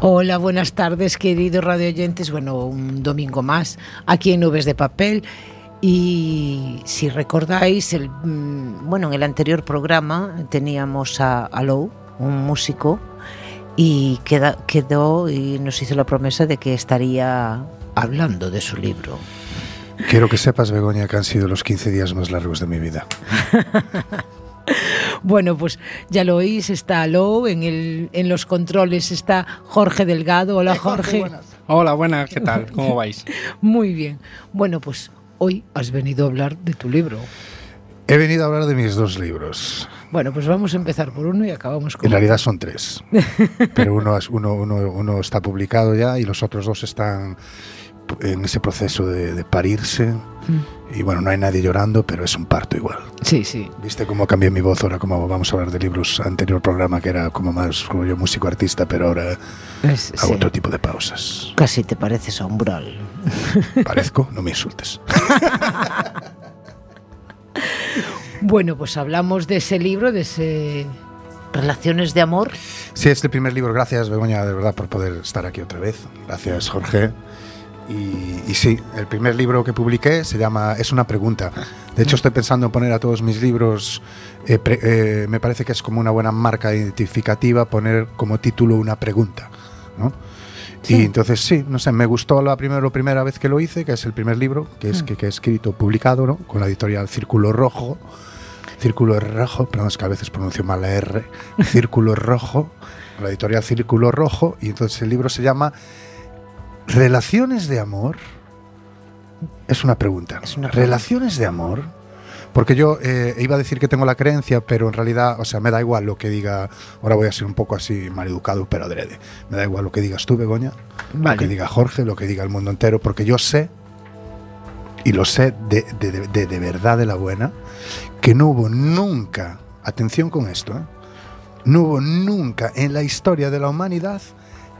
Hola, buenas tardes, queridos radioyentes. Bueno, un domingo más aquí en Nubes de Papel. Y si recordáis, el, mm, bueno, en el anterior programa teníamos a, a Lou, un músico, y queda, quedó y nos hizo la promesa de que estaría hablando de su libro. Quiero que sepas, Begoña, que han sido los 15 días más largos de mi vida. Bueno, pues ya lo oís, está Lou, en, el, en los controles está Jorge Delgado. Hola Jorge. Hola, buenas, ¿qué tal? ¿Cómo vais? Muy bien. Bueno, pues hoy has venido a hablar de tu libro. He venido a hablar de mis dos libros. Bueno, pues vamos a empezar por uno y acabamos con En realidad son tres, pero uno, uno, uno, uno está publicado ya y los otros dos están en ese proceso de, de parirse. Y bueno, no hay nadie llorando, pero es un parto igual. Sí, sí. ¿Viste cómo cambié mi voz ahora? Como vamos a hablar de libros anterior programa que era como más rollo músico artista, pero ahora Es- hago sí. otro tipo de pausas. Casi te pareces a Umbral. ¿Parezco? No me insultes. Bueno, pues hablamos de ese libro, de ese Relaciones de Amor. Sí, es el primer libro. Gracias, Begoña, de verdad, por poder estar aquí otra vez. Gracias, Jorge. Y, y sí, el primer libro que publiqué se llama Es una pregunta. De hecho, estoy pensando en poner a todos mis libros, eh, pre- eh, me parece que es como una buena marca identificativa poner como título una pregunta. ¿no? Sí. Y entonces sí, no sé, me gustó la primera, primera vez que lo hice, que es el primer libro que, es, que, que he escrito, publicado, ¿no? con la editorial Círculo Rojo. Círculo Rojo, perdón, es que a veces pronuncio mal la R. Círculo Rojo, la editorial Círculo Rojo, y entonces el libro se llama Relaciones de Amor. Es una pregunta. Es una pregunta. Relaciones de Amor. Porque yo eh, iba a decir que tengo la creencia, pero en realidad, o sea, me da igual lo que diga. Ahora voy a ser un poco así maleducado, pero adrede. Me da igual lo que digas tú, Begoña, Vale. lo que diga Jorge, lo que diga el mundo entero, porque yo sé, y lo sé de, de, de- de- de verdad de la buena, que no hubo nunca, atención con esto, ¿eh? no hubo nunca en la historia de la humanidad,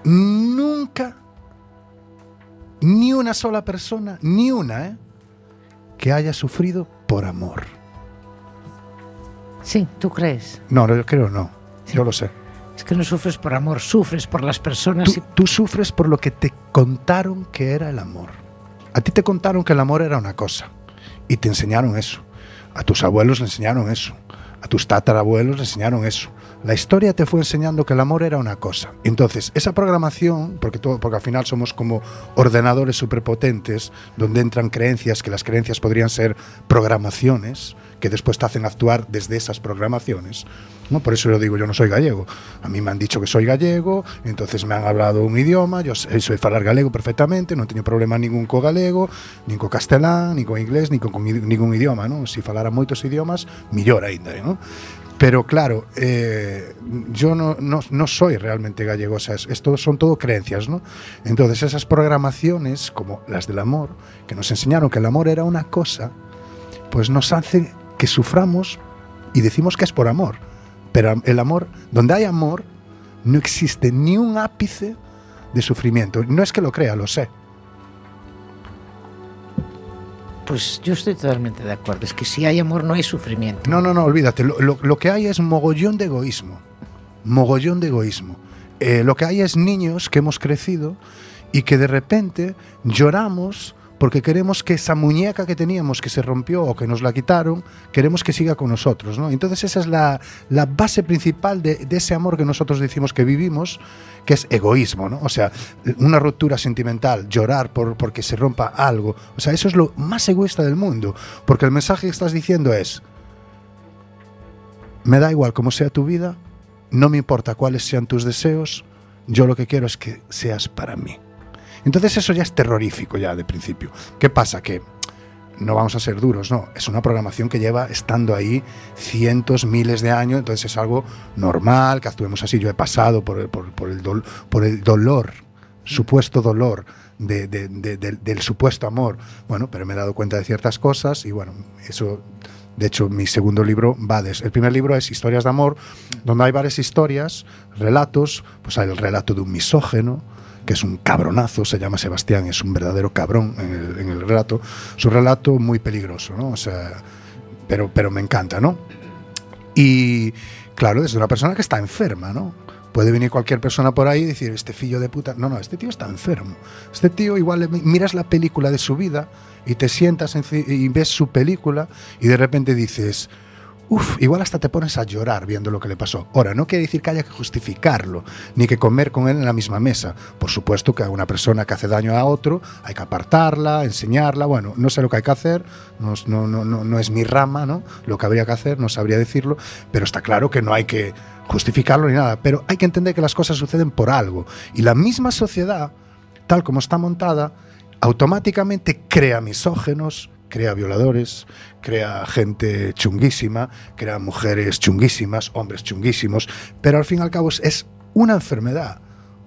nunca, ni una sola persona, ni una, ¿eh? que haya sufrido por amor. Sí, ¿tú crees? No, no, yo creo no, yo lo sé. Es que no sufres por amor, sufres por las personas. Tú, y- tú sufres por lo que te contaron que era el amor. A ti te contaron que el amor era una cosa y te enseñaron eso. A tus abuelos le enseñaron eso. A tus tatarabuelos le enseñaron eso. La historia te fue enseñando que el amor era una cosa. Entonces, esa programación, porque, todo, porque al final somos como ordenadores superpotentes, donde entran creencias, que las creencias podrían ser programaciones, que después te hacen actuar desde esas programaciones. ¿no? Por eso yo digo, yo no soy gallego. A mí me han dicho que soy gallego, entonces me han hablado un idioma, yo sei, soy falar galego perfectamente, non teño problema ningún co galego, nin co castelán, nin co inglés, nin con, con ningún idioma, ¿no? Si falara moitos idiomas, millor aínda, ¿no? Pero claro, eh, yo no, no, no soy realmente gallego, o sea, es, esto son todo creencias, ¿no? Entonces esas programaciones, como las del amor, que nos enseñaron que el amor era una cosa, pues nos hacen que suframos y decimos que es por amor. Pero el amor, donde hay amor, no existe ni un ápice de sufrimiento. No es que lo crea, lo sé. Pues yo estoy totalmente de acuerdo. Es que si hay amor no hay sufrimiento. No, no, no, olvídate. Lo, lo- lo que hay es mogollón de egoísmo. Mogollón de egoísmo. Eh, lo que hay es niños que hemos crecido y que de repente lloramos porque queremos que esa muñeca que teníamos que se rompió o que nos la quitaron, queremos que siga con nosotros. ¿no? Entonces esa es la, la base principal de, de ese amor que nosotros decimos que vivimos, que es egoísmo. ¿no? O sea, una ruptura sentimental, llorar por, porque se rompa algo. O sea, eso es lo más egoísta del mundo, porque el mensaje que estás diciendo es, me da igual cómo sea tu vida, no me importa cuáles sean tus deseos, yo lo que quiero es que seas para mí. Entonces eso ya es terrorífico ya de principio. ¿Qué pasa? Que no vamos a ser duros, no. Es una programación que lleva estando ahí cientos, miles de años, entonces es algo normal que actuemos así. Yo he pasado por, por, por el, por el dolor, supuesto dolor de- de- de- del, del supuesto amor. Bueno, pero me he dado cuenta de ciertas cosas y bueno, eso... De hecho, mi segundo libro va de eso. El primer libro es Historias de Amor, donde hay varias historias, relatos. Pues hay el relato de un misógeno, que es un cabronazo, se llama Sebastián, es un verdadero cabrón en el, en el relato. Es un relato muy peligroso, ¿no? O sea, pero, pero me encanta, ¿no? Y claro, desde una persona que está enferma, ¿no? Puede venir cualquier persona por ahí y decir, este fillo de puta. No, no, este tío está enfermo. Este tío igual miras la película de su vida y te sientas y ves su película y de repente dices, uff, igual hasta te pones a llorar viendo lo que le pasó. Ahora, no quiere decir que haya que justificarlo, ni que comer con él en la misma mesa. Por supuesto que a una persona que hace daño a otro hay que apartarla, enseñarla. Bueno, no sé lo que hay que hacer, no, no, no, no es mi rama, ¿no? Lo que habría que hacer, no sabría decirlo, pero está claro que no hay que justificarlo ni nada. Pero hay que entender que las cosas suceden por algo. Y la misma sociedad, tal como está montada, automáticamente crea misógenos, crea violadores, crea gente chunguísima, crea mujeres chunguísimas, hombres chunguísimos, pero al fin y al cabo es- una enfermedad.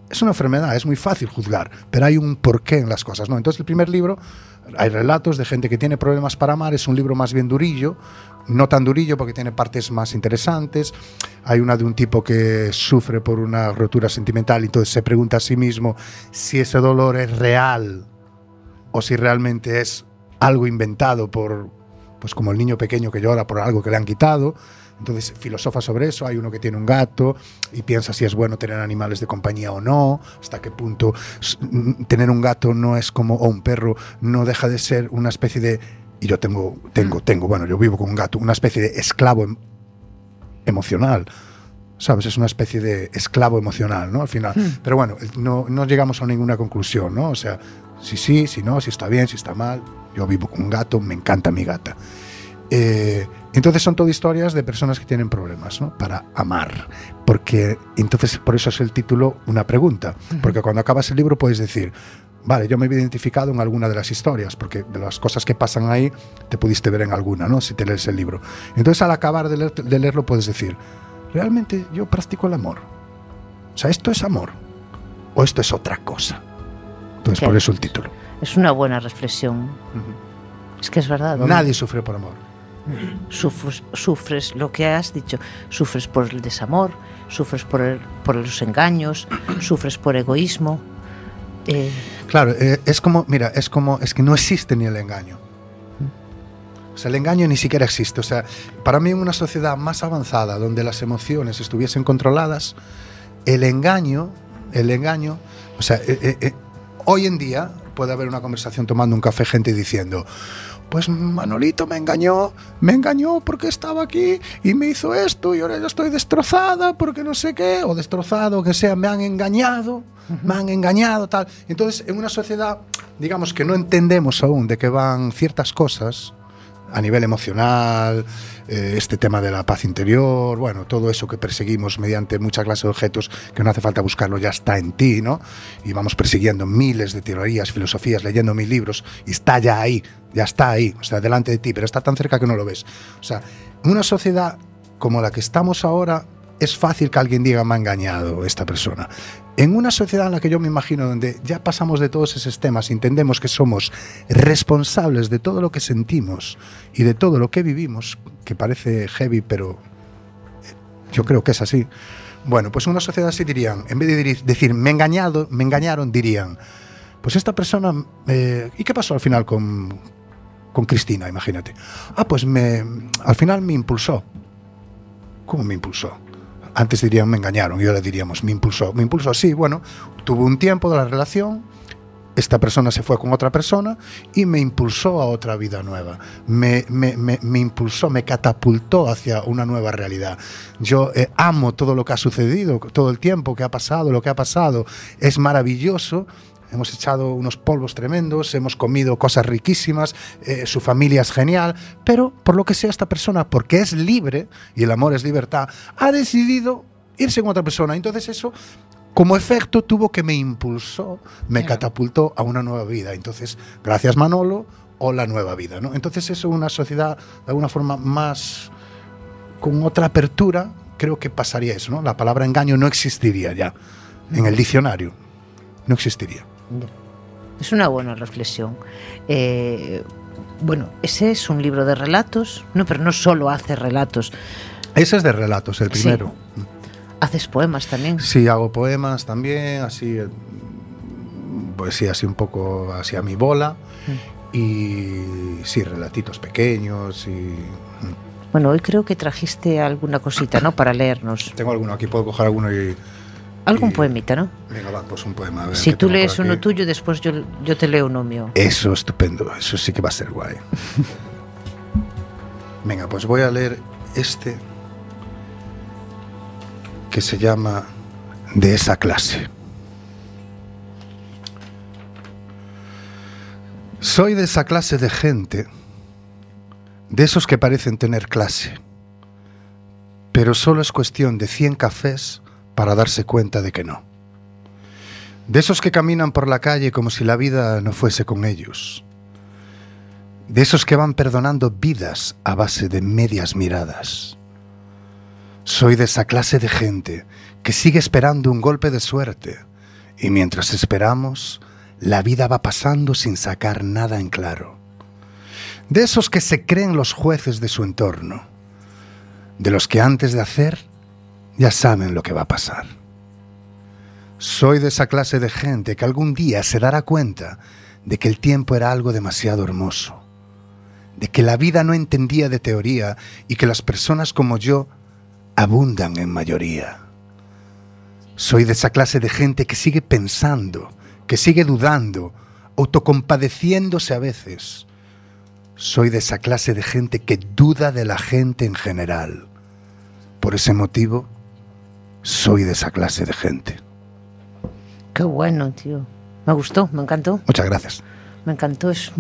Es una enfermedad, es muy fácil juzgar, pero hay un porqué en las cosas, ¿no? Entonces el primer libro hay relatos de gente que tiene problemas para amar, es un libro más bien durillo, no tan durillo porque tiene partes más interesantes. Hay una de un tipo que sufre por una rotura sentimental y entonces se pregunta a sí mismo si ese dolor es real o si realmente es algo inventado por, pues como el niño pequeño que llora por algo que le han quitado. Entonces filosofa sobre eso. Hay uno que tiene un gato y piensa si es bueno tener animales de compañía o no, hasta qué punto n- tener un gato no es como, o un perro, no deja de ser una especie de... Y yo tengo, tengo, tengo, bueno, yo vivo con un gato, una especie de esclavo em- emocional. ¿Sabes? Es una especie de esclavo emocional, ¿no? Al final. Pero bueno, no, no llegamos a ninguna conclusión, ¿no? O sea, si sí, si no, si está bien, si está mal. Yo vivo con un gato, me encanta mi gata. Eh, entonces son todo historias de personas que tienen problemas ¿no? para amar. Porque entonces por eso es el título una pregunta. Porque cuando acabas el libro puedes decir, vale, yo me he identificado en alguna de las historias, porque de las cosas que pasan ahí te pudiste ver en alguna, ¿no? Si te lees el libro. Entonces al acabar de, leer- de leerlo puedes decir, realmente yo practico el amor. O sea, ¿esto es amor? ¿O esto es otra cosa? Entonces por eso el título. Es una buena reflexión. Es que es verdad. ¿no? Nadie sufre por amor. Sufres, sufres lo que has dicho, sufres por el desamor, sufres por, el- por los engaños, sufres por egoísmo. Eh, Claro, eh, es como, mira, es como, es que no existe ni el engaño. O sea, el engaño ni siquiera existe. O sea, para mí en una sociedad más avanzada, donde las emociones estuviesen controladas, el engaño, el engaño, o sea, eh, hoy en día puede haber una conversación tomando un café gente diciendo, pues Manolito me engañó, me engañó porque estaba aquí y me hizo esto y ahora yo estoy destrozada porque no sé qué, o destrozado, que sea, me han engañado, me han engañado, tal. Entonces, en una sociedad, digamos que no entendemos aún de qué van ciertas cosas a nivel emocional, eh, este tema de la paz interior, bueno, todo eso que perseguimos mediante mucha clase de objetos que no hace falta buscarlo, ya está en ti, ¿no? Y vamos persiguiendo miles de teorías, filosofías, leyendo mil libros, y está ya ahí, ya está ahí, o sea, delante de ti, pero está tan cerca que no lo ves. O sea, una sociedad como la que estamos ahora, es fácil que alguien diga me ha engañado esta persona. En una sociedad en la que yo me imagino donde ya pasamos de todos esos temas, entendemos que somos responsables de todo lo que sentimos y de todo lo que vivimos, que parece heavy, pero yo creo que es así. Bueno, pues en una sociedad así dirían, en vez de decir me engañado, me engañaron, dirían, pues esta persona, eh, ¿y qué pasó al final con, con Cristina? Imagínate. Ah, pues me, al final me impulsó. ¿Cómo me impulsó? Antes dirían me engañaron y ahora diríamos me impulsó. Me impulsó, sí, bueno, tuvo un tiempo de la relación, esta persona se fue con otra persona y me impulsó a otra vida nueva. Me, me- me- me impulsó, me catapultó hacia una nueva realidad. Yo eh, amo todo lo que ha sucedido, todo el tiempo que ha pasado, lo que ha pasado. Es maravilloso. Hemos echado unos polvos tremendos, hemos comido cosas riquísimas, eh, su familia es genial, pero por lo que sea esta persona, porque es libre, y el amor es libertad, ha decidido irse con otra persona. Entonces eso como efecto tuvo que me impulsó, me Claro. catapultó a una nueva vida. Entonces, gracias Manolo, o la nueva vida. ¿no? Entonces, eso una sociedad de alguna forma más con otra apertura, creo que pasaría eso. ¿no? La palabra engaño no existiría ya en el diccionario. No existiría. Es una buena reflexión. Eh, bueno, ese es un libro de relatos, no, pero no solo hace relatos, Ese es de relatos, el Sí. primero. haces poemas también. Sí, hago poemas también, así, eh, pues sí, así un poco así a mi bola. Y sí, relatitos pequeños y... Bueno, hoy creo que trajiste alguna cosita, ¿no? Para leernos. Tengo alguno aquí, puedo coger alguno y... Algún Y- poemita, ¿no? Venga, va, pues un poema. a ver, Si ¿qué tú lees uno tuyo, después yo, yo te leo uno mío. Eso, estupendo. Eso sí que va a ser guay. Venga, pues voy a leer este que se llama De esa clase. Soy de esa clase de gente, de esos que parecen tener clase, pero solo es cuestión de 100 cafés para darse cuenta de que no. De esos que caminan por la calle como si la vida no fuese con ellos. De esos que van perdonando vidas a base de medias miradas. Soy de esa clase de gente que sigue esperando un golpe de suerte y mientras esperamos, la vida va pasando sin sacar nada en claro. De esos que se creen los jueces de su entorno. De los que antes de hacer ya saben lo que va a pasar. Soy de esa clase de gente que algún día se dará cuenta de que el tiempo era algo demasiado hermoso, de que la vida no entendía de teoría y que las personas como yo abundan en mayoría. Soy de esa clase de gente que sigue pensando, que sigue dudando, autocompadeciéndose a veces. Soy de esa clase de gente que duda de la gente en general. Por ese motivo, soy de esa clase de gente. Qué bueno, tío. Me gustó, me encantó. Muchas gracias. Me encantó. Es,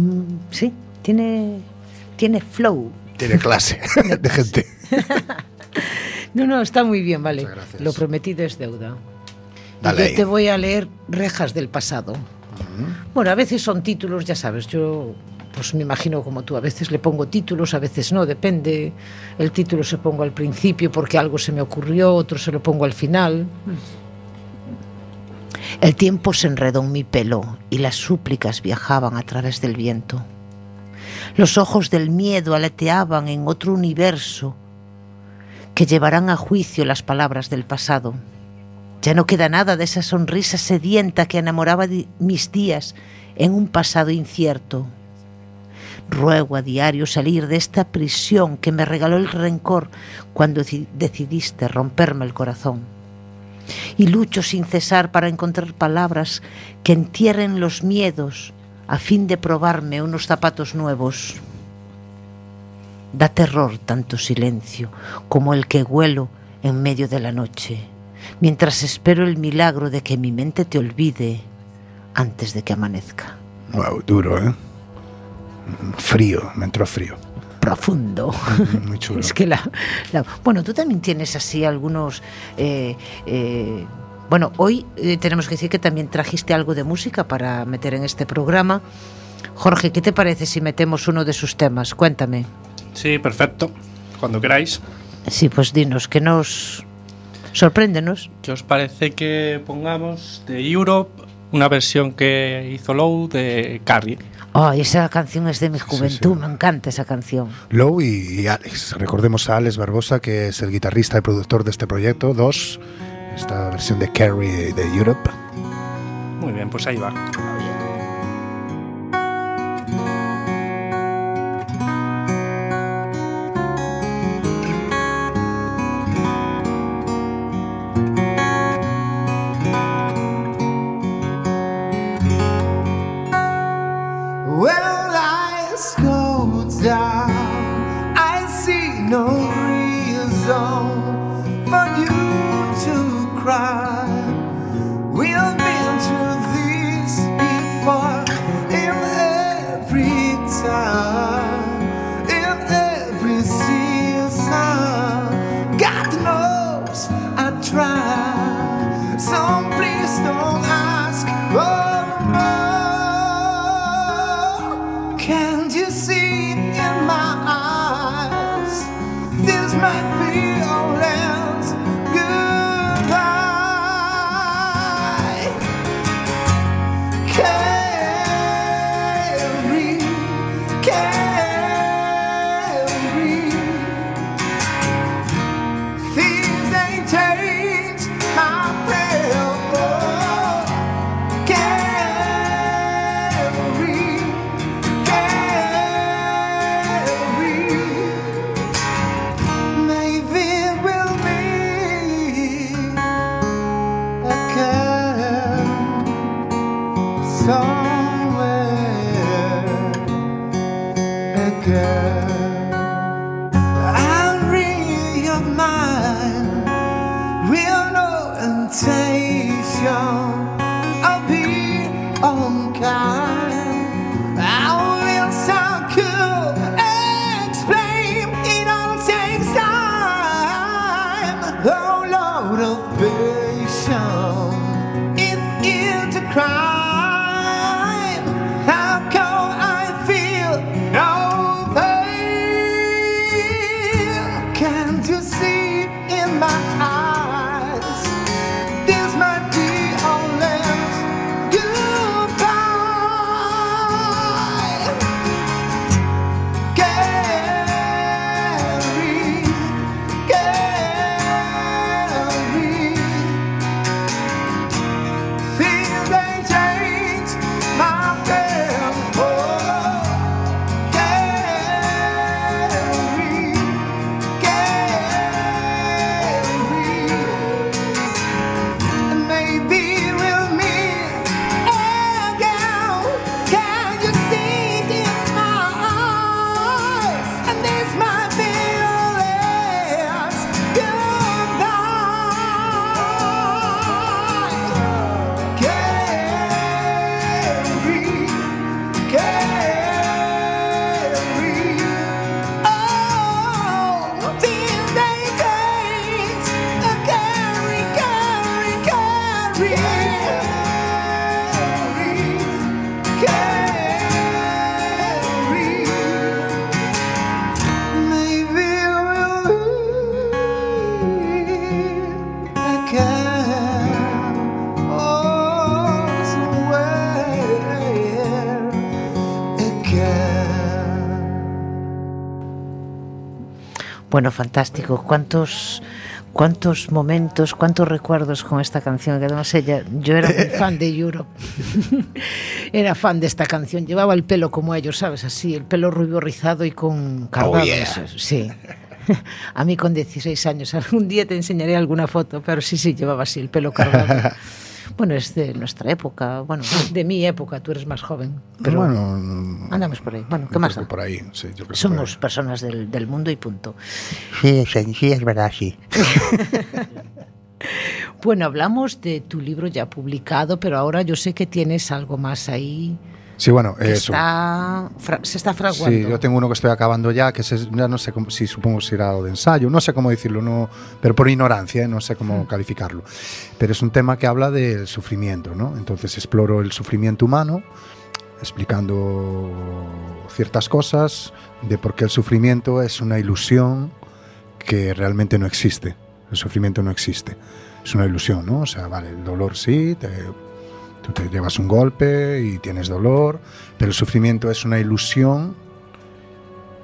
sí, tiene, tiene flow. Tiene clase de gente. No, no, está muy bien, vale. Muchas gracias. Lo prometido es deuda. Dale yo te voy a leer Rejas del pasado. Bueno, a veces son títulos, ya sabes, yo pues me imagino como tú, a veces le pongo títulos, a veces no, depende. El título se pongo al principio porque algo se me ocurrió, otro se lo pongo al final. El tiempo se enredó en mi pelo y las súplicas viajaban a través del viento. Los ojos del miedo aleteaban en otro universo que llevarán a juicio las palabras del pasado. Ya no queda nada de esa sonrisa sedienta que enamoraba mis días en un pasado incierto. Ruego a diario salir de esta prisión que me regaló el rencor cuando deci- decidiste romperme el corazón. Y lucho sin cesar para encontrar palabras que entierren los miedos a fin de probarme unos zapatos nuevos. Da terror tanto silencio como el que huelo en medio de la noche, mientras espero el milagro de que mi mente te olvide antes de que amanezca. Wow, duro, ¿eh? Frío, me entró frío. Profundo. Muy chulo. Es que la, la- Bueno, tú también tienes así algunos... eh, eh, bueno, hoy eh, tenemos que decir que también trajiste algo de música para meter en este programa. Jorge, ¿qué te parece si metemos uno de sus temas? Cuéntame. Sí, perfecto. Cuando queráis. Sí, pues dinos, que nos... Sorpréndenos. ¿Qué os parece que pongamos de Europe una versión que hizo Low de Carrie? Ay, esa canción es de mi juventud, sí. me encanta esa canción. Low y, y Alex. Recordemos a Alex Barbosa, que es el guitarrista y productor de este proyecto. Dos, esta versión de Carrie de Europe. Muy bien, pues ahí va. Down. I see no Bueno, fantástico. ¿Cuántos, cuántos momentos, cuántos recuerdos con esta canción? Que además ella, yo era muy fan de Europe. era fan de esta canción. Llevaba el pelo como ellos, ¿sabes? Así, el pelo rubio rizado y con cardado. eso, Sí. A mí con 16 años, algún día te enseñaré alguna foto, pero sí, sí, llevaba así el pelo cargado. Bueno, es de nuestra época, bueno, de mi época, tú eres más joven. Pero bueno, andamos por ahí. Bueno, ¿qué más da? por ahí, sí, yo creo que Somos por ahí. personas del, del mundo y punto. Sí, sí, sí, es verdad, sí. Bueno, hablamos de tu libro ya publicado, pero ahora yo sé que tienes algo más ahí Sí, bueno, eso. está, se está fraguando. Sí, yo tengo uno que estoy acabando ya, que es, ya no sé cómo, si supongo si era de ensayo, no sé cómo decirlo, no, pero por ignorancia, ¿eh? no sé cómo calificarlo. Pero es un tema que habla del sufrimiento, ¿no? Entonces exploro el sufrimiento humano, explicando ciertas cosas de por qué el sufrimiento es una ilusión que realmente no existe. El sufrimiento no existe. Es una ilusión, ¿no? O sea, vale, el dolor sí, te, tú te llevas un golpe y tienes dolor, pero el sufrimiento es una ilusión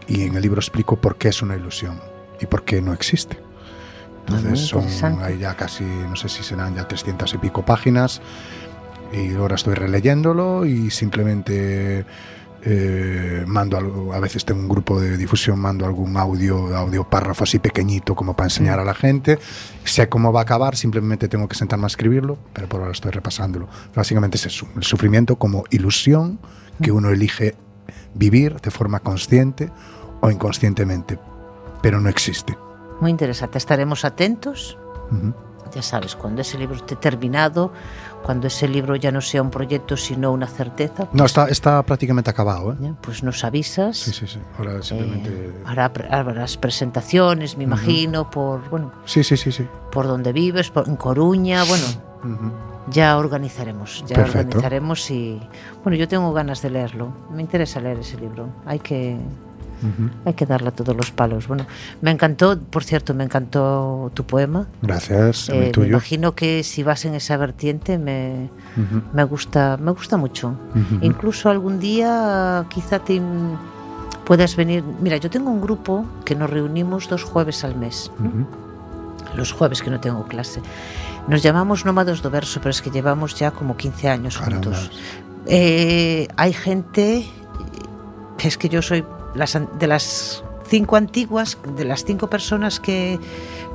y en el libro explico por qué es una ilusión y por qué no existe. Ah, Entonces son interesante. hay ya casi, no sé si serán ya 300 y pico páginas y ahora estoy releyéndolo y simplemente eh, mando algo, a veces tengo un grupo de difusión, mando algún audio, audio párrafo así pequeñito como para Mm. enseñar a la gente. Sé cómo va a acabar, simplemente tengo que sentarme a escribirlo, pero por ahora estoy repasándolo. Básicamente es eso, el sufrimiento como ilusión que uno elige vivir de forma consciente o inconscientemente, pero no existe. Muy interesante. Estaremos atentos. Ujú. Ya sabes, cuando ese libro esté terminado, cuando ese libro ya no sea un proyecto, sino una certeza, No, está, está prácticamente acabado. ¿eh? ¿ya? pues nos avisas. Sí, sí, sí. Ahora simplemente... Eh, hará, harás presentaciones, me imagino, por bueno, Sí, sí, sí, sí. por donde vives, por- en Coruña, bueno, Ujú. ya organizaremos, ya Perfecto. organizaremos y bueno, yo tengo ganas de leerlo. Me interesa leer ese libro. Hay que Hay que darle a todos los palos. Bueno, me encantó, por cierto, me encantó tu poema. Gracias, Eh, el me tuyo. imagino que si vas en esa vertiente me, me gusta, me gusta mucho. Incluso algún día quizá te puedas venir. Mira, yo tengo un grupo que nos reunimos dos jueves al mes. Los jueves que no tengo clase. Nos llamamos Nómados do Verso, pero es que llevamos ya como 15 años juntos. Eh, hay gente es que yo soy las de las cinco antiguas, de las cinco personas que,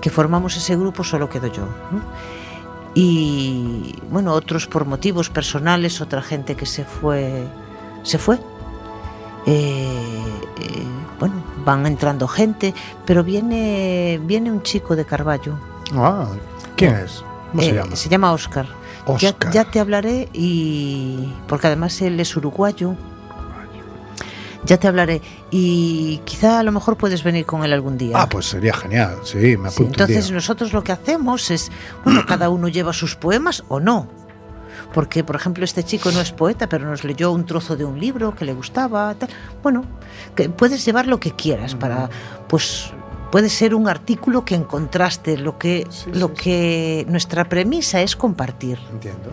que formamos ese grupo, solo quedo yo. ¿no? Y bueno, otros por motivos personales, otra gente que se fue, se fue. Eh, eh, van entrando gente, pero viene viene un chico de Carballo. Ah, ¿quién es? ¿Cómo se Eh, llama? Se llama Oscar. Ya, Óscar. ya te hablaré y porque además él es uruguayo. Ya te hablaré y quizá a lo mejor puedes venir con él algún día. Ah, pues sería genial. Sí, me Sí, apunto un entonces día. nosotros lo que hacemos es, bueno, cada uno lleva sus poemas o no. Porque, por ejemplo, este chico no es poeta, pero nos leyó un trozo de un libro que le gustaba. Tal. Bueno, que puedes llevar lo que quieras para, pues, puede ser un artículo que encontraste. Lo que, Sí, lo sí. que nuestra premisa es compartir. Entiendo.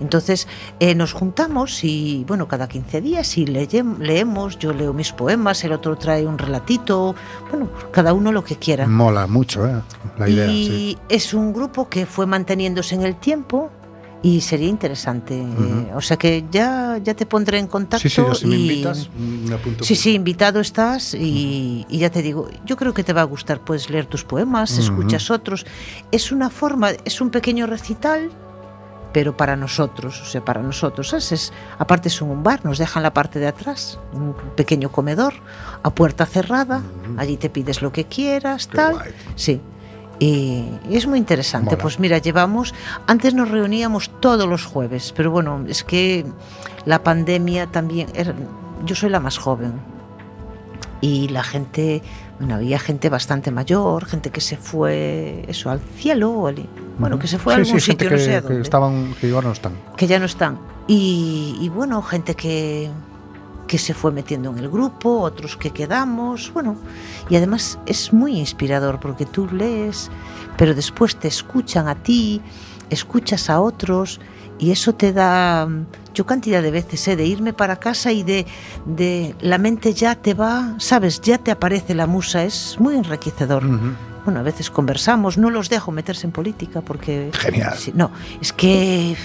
Entonces eh, nos juntamos y, bueno, cada 15 días y leemos, yo leo mis poemas, el otro trae un relatito, bueno, cada uno lo que quiera. Mola mucho, ¿eh? La idea, y sí. es un grupo que fue manteniéndose en el tiempo y sería interesante. o sea que ya, ya te pondré en contacto. Sí, sí, yo si me y- invitas, me apunto. Sí, sí, invitado estás y, y ya te digo, yo creo que te va a gustar, puedes leer tus poemas, escuchas otros. Es una forma, es un pequeño recital, pero para nosotros, o sea, para nosotros, ¿sabes? Es- aparte son un bar, nos dejan la parte de atrás, un pequeño comedor, a puerta cerrada, allí te pides lo que quieras, Qué tal. guay. Sí. Y y es muy interesante. Mola. Pues mira, llevamos, antes nos reuníamos todos los jueves, pero bueno, es que la pandemia también, era- yo soy la más joven y la gente, bueno, había gente bastante mayor, gente que se fue, eso, al cielo, o al- bueno, que se fue a Sí, algún sí, gente sitio, que, no sé a que dónde estaban, que igual no están. que ya no están. Y, y bueno, gente que, que se fue metiendo en el grupo, otros que quedamos, bueno, y además es muy inspirador porque tú lees, pero después te escuchan a ti, escuchas a otros y eso te da, yo cantidad de veces, ¿eh? de irme para casa y de, de la mente ya te va, sabes, ya te aparece la musa, es muy enriquecedor. Bueno, a veces conversamos, no los dejo meterse en política porque... Genial. Sí, no, es que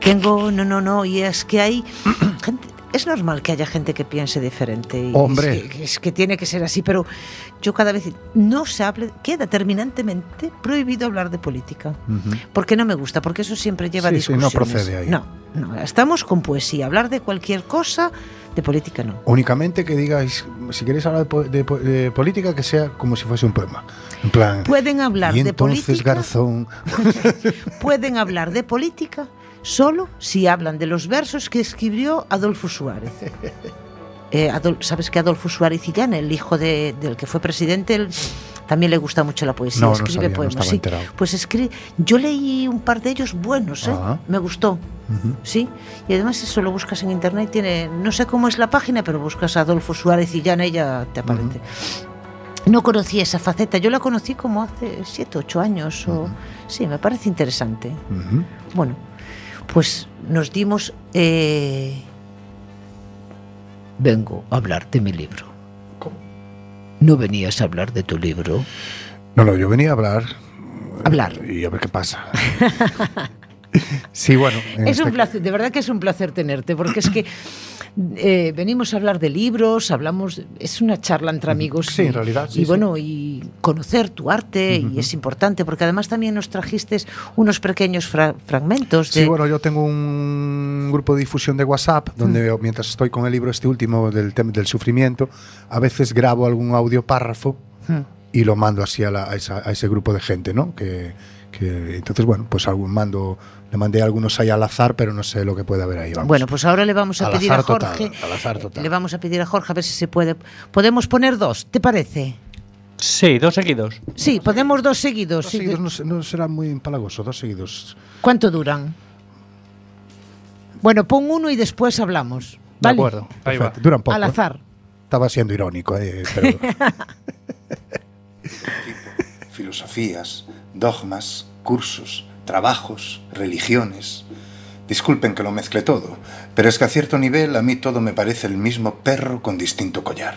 tengo, no, no, no, y es que hay gente... Es normal que haya gente que piense diferente. y Hombre. Es que, es que tiene que ser así, pero yo cada vez no se hable, queda terminantemente prohibido hablar de política. Porque no me gusta, porque eso siempre lleva Sí, sí, no discusiones. procede ahí. No, no, estamos con poesía. Hablar de cualquier cosa, de política no. Únicamente que digáis, si queréis hablar de política, que sea como si fuese un poema. En plan. Pueden hablar y de entonces política. Garzón. pueden hablar de política solo si hablan de los versos que escribió Adolfo Suárez. Eh, Adol- Sabes que Adolfo Suárez Illán, el hijo de- del que fue presidente, él también le gusta mucho la poesía, No, no escribe sabía, no poemas. estaba sí. Pues escribe. Yo leí un par de ellos buenos, ¿eh? Ah. me gustó. Ujú. Sí, y además eso lo buscas en internet, tiene, no sé cómo es la página, pero buscas a Adolfo Suárez y ya ella te aparece. No conocía esa faceta, yo la conocí como hace siete, ocho años, o sí, me parece interesante. Bueno, pues nos dimos. eh, Vengo a hablar de mi libro. ¿No venías a hablar de tu libro? No, no, yo venía a hablar. Hablar. Y a ver qué pasa. sí, bueno. en Es un este- placer, de verdad que es un placer tenerte, porque es que eh, venimos a hablar de libros, hablamos, es una charla entre amigos. Sí, y, en realidad, sí, Y sí. bueno, y conocer tu arte, y es importante, porque además también nos trajiste unos pequeños fra- fragmentos de... Sí, bueno, yo tengo un grupo de difusión de WhatsApp donde Mm. mientras estoy con el libro este último del del sufrimiento, a veces grabo algún audio párrafo Hmm. y lo mando así a, la- a esa- a ese grupo de gente, ¿no? Que, que- entonces, bueno, pues algún mando, le mandé algunos ahí al azar, pero no sé lo que puede haber ahí. Vamos. Bueno, pues ahora le vamos a Al pedir a azar total, Jorge. al azar total. Le vamos a pedir a Jorge a ver si se puede. Podemos poner dos, ¿te parece? Sí, dos seguidos. Sí, podemos dos seguidos. dos sí. seguidos no, no será muy empalagoso, dos seguidos. ¿Cuánto duran? Bueno, pon uno y después hablamos. De acuerdo. Ahí va. Duran poco. Al ¿eh? azar. Estaba siendo irónico, eh, pero... filosofías, dogmas, cursos, trabajos, religiones. Disculpen que lo mezcle todo, pero es que a cierto nivel a mí todo me parece el mismo perro con distinto collar.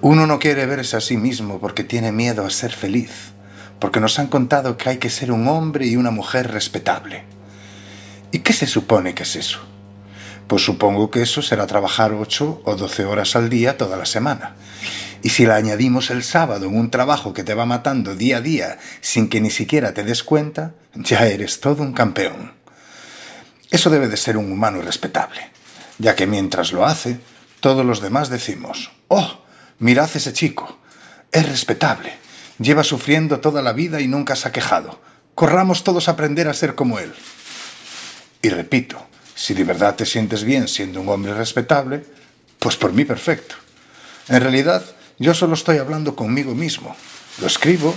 Uno no quiere verse a sí mismo porque tiene miedo a ser feliz, porque nos han contado que hay que ser un hombre y una mujer respetable. ¿Y qué se supone que es eso? Pues supongo que eso será trabajar 8 o 12 horas al día toda la semana. Y si le añadimos el sábado en un trabajo que te va matando día a día sin que ni siquiera te des cuenta, ya eres todo un campeón. Eso debe de ser un humano respetable, ya que mientras lo hace, todos los demás decimos, ¡Oh! Mirad ese chico. Es respetable. Lleva sufriendo toda la vida y nunca se ha quejado. Corramos todos a aprender a ser como él. Y repito, si de verdad te sientes bien siendo un hombre respetable, pues por mí perfecto. En realidad, yo solo estoy hablando conmigo mismo. Lo escribo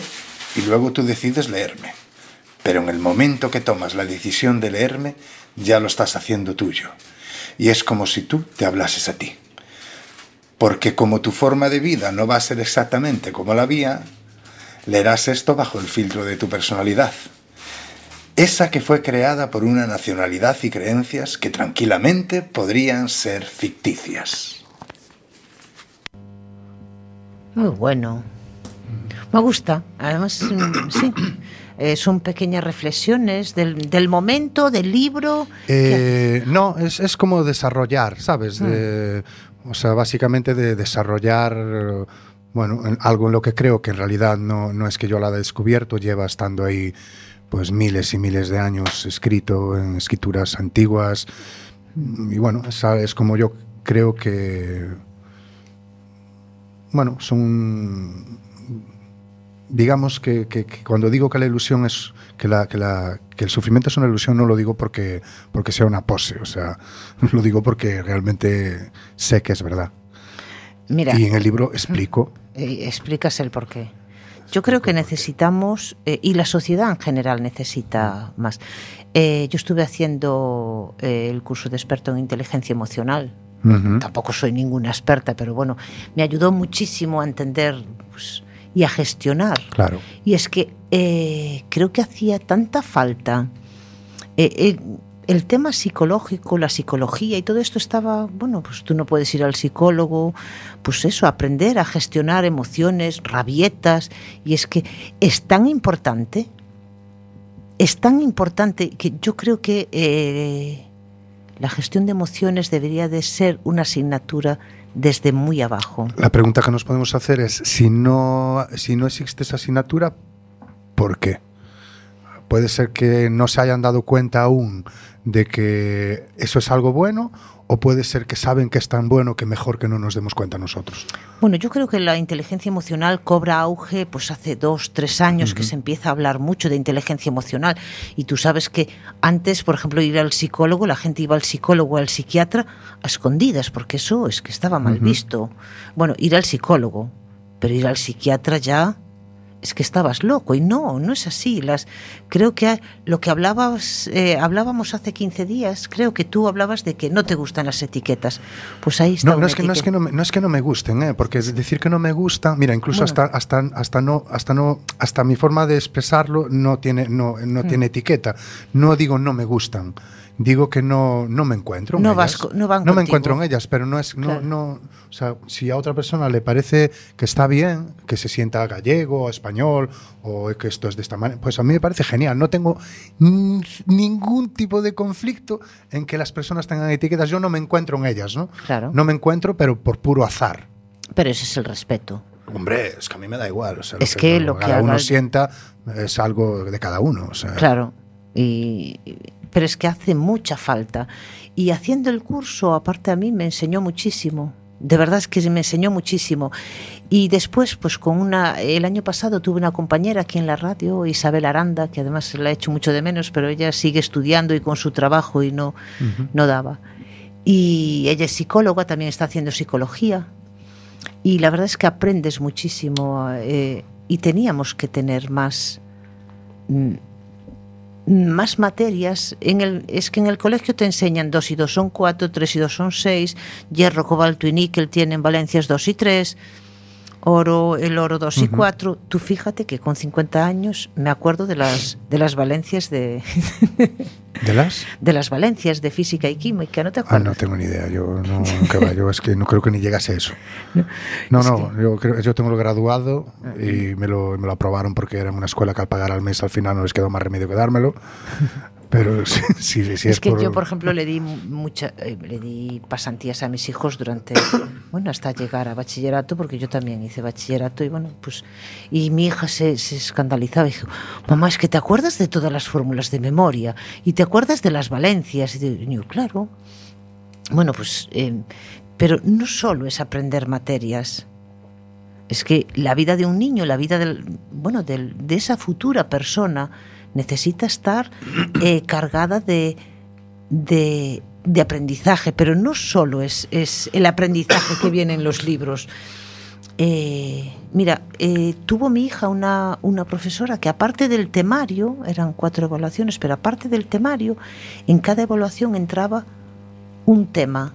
y luego tú decides leerme. Pero en el momento que tomas la decisión de leerme, ya lo estás haciendo tuyo. Y es como si tú te hablases a ti. Porque como tu forma de vida no va a ser exactamente como la mía, leerás esto bajo el filtro de tu personalidad. Esa que fue creada por una nacionalidad y creencias que tranquilamente podrían ser ficticias. Muy bueno. Me gusta. Además, mm, sí. Eh, son pequeñas reflexiones del, del momento, del libro. Eh, no, es, es como desarrollar, ¿sabes? De- o sea, básicamente de desarrollar, eh, bueno, en- algo en lo que creo que en realidad no, no es que yo la haya descubierto, lleva estando ahí pues miles y miles de años escrito en escrituras antiguas. Y bueno, es, es como yo creo que, bueno, son digamos que, que- que cuando digo que la ilusión es que la, que la que el sufrimiento es una ilusión no lo digo porque porque sea una pose o sea lo digo porque realmente sé que es verdad Mira, y en el libro explico explicas el porqué. Yo creo que necesitamos, eh, y la sociedad en general necesita más. Eh, yo estuve haciendo eh, el curso de experto en inteligencia emocional. Ujú. Tampoco soy ninguna experta, pero bueno, me ayudó muchísimo a entender pues, y a gestionar. claro Y es que eh, creo que hacía tanta falta. eh, eh, el tema psicológico, la psicología y todo esto estaba, bueno, pues tú no puedes ir al psicólogo, pues eso, aprender a gestionar emociones, rabietas, y es que es tan importante, es tan importante que yo creo que eh, la gestión de emociones debería de ser una asignatura desde muy abajo. la pregunta que nos podemos hacer es si no si no existe esa asignatura ¿por qué? puede ser que no se hayan dado cuenta aún de que eso es algo bueno o puede ser que saben que es tan bueno que mejor que no nos demos cuenta nosotros Bueno, yo creo que la inteligencia emocional cobra auge pues hace dos, tres años que se empieza a hablar mucho de inteligencia emocional. Y tú sabes que antes, por ejemplo, ir al psicólogo, la gente iba al psicólogo o al psiquiatra a escondidas, porque eso es que estaba mal visto. Bueno, ir al psicólogo, pero ir al psiquiatra ya es que estabas loco y no, no es así. Las, creo que lo que hablabas, eh, hablábamos hace 15 días, creo que tú hablabas de que no te gustan las etiquetas. Pues ahí está. No, no es que no es que no me, no es que no me gusten, ¿eh? porque es decir que no me gusta, mira, incluso Bueno. hasta hasta hasta no hasta no hasta mi forma de expresarlo no tiene no, no Hmm. tiene etiqueta. No digo no me gustan. Digo que no, no me encuentro en No ellas. vas no van me contigo. encuentro en ellas, pero no es no, Claro. no, o sea, si a otra persona le parece que está bien, que se sienta gallego, español o que esto es de esta manera, pues a mí me parece genial. No tengo ningún tipo de conflicto en que las personas tengan etiquetas. Yo no me encuentro en ellas, ¿no? Claro. No me encuentro, pero por puro azar. Pero ese es el respeto. Hombre, es que a mí me da igual. O sea, Es que lo que cada uno sienta es algo de cada uno. O sea, Claro. Y, pero es que hace mucha falta. Y haciendo el curso, aparte a mí, me enseñó muchísimo. De verdad es que me enseñó muchísimo. Y después, pues con una. El año pasado tuve una compañera aquí en la radio, Isabel Aranda, que además la he hecho mucho de menos, pero ella sigue estudiando y con su trabajo y no, no daba. Y ella es psicóloga, también está haciendo psicología. Y la verdad es que aprendes muchísimo. eh, y teníamos que tener más. Más materias. En el, es que en el colegio te enseñan 2 y 2 son 4, 3 y 2 son 6, hierro, cobalto y níquel tienen valencias 2 y 3, oro, el oro 2 y 4. Tú fíjate que con 50 años me acuerdo de las, de las valencias de, ¿De las? de las valencias de física y química, ¿no te Ah, acuerdas? no tengo ni idea. Yo no, que va, yo es que no creo que ni llegase a eso. No, no, yo, creo, yo tengo el graduado y me lo, me lo aprobaron porque era en una escuela que al pagar al mes al final no les quedó más remedio que dármelo. Pero sí, sí, sí, es, que por- yo, por ejemplo, le di mucha, eh, le di pasantías a mis hijos durante, bueno, hasta llegar a bachillerato, porque yo también hice bachillerato y bueno, pues, y mi hija se, se escandalizaba y dijo, mamá, es que te acuerdas de todas las fórmulas de memoria y te acuerdas de las valencias. Y digo, claro. Bueno, pues, eh, pero no solo es aprender materias, Es que la vida de un niño, la vida del, bueno, del- de esa futura persona necesita estar eh, cargada de, de, de aprendizaje, pero no solo es, es el aprendizaje que viene en los libros. Eh, mira, eh, tuvo mi hija una, una profesora que aparte del temario, eran cuatro evaluaciones, pero aparte del temario, en cada evaluación entraba un tema.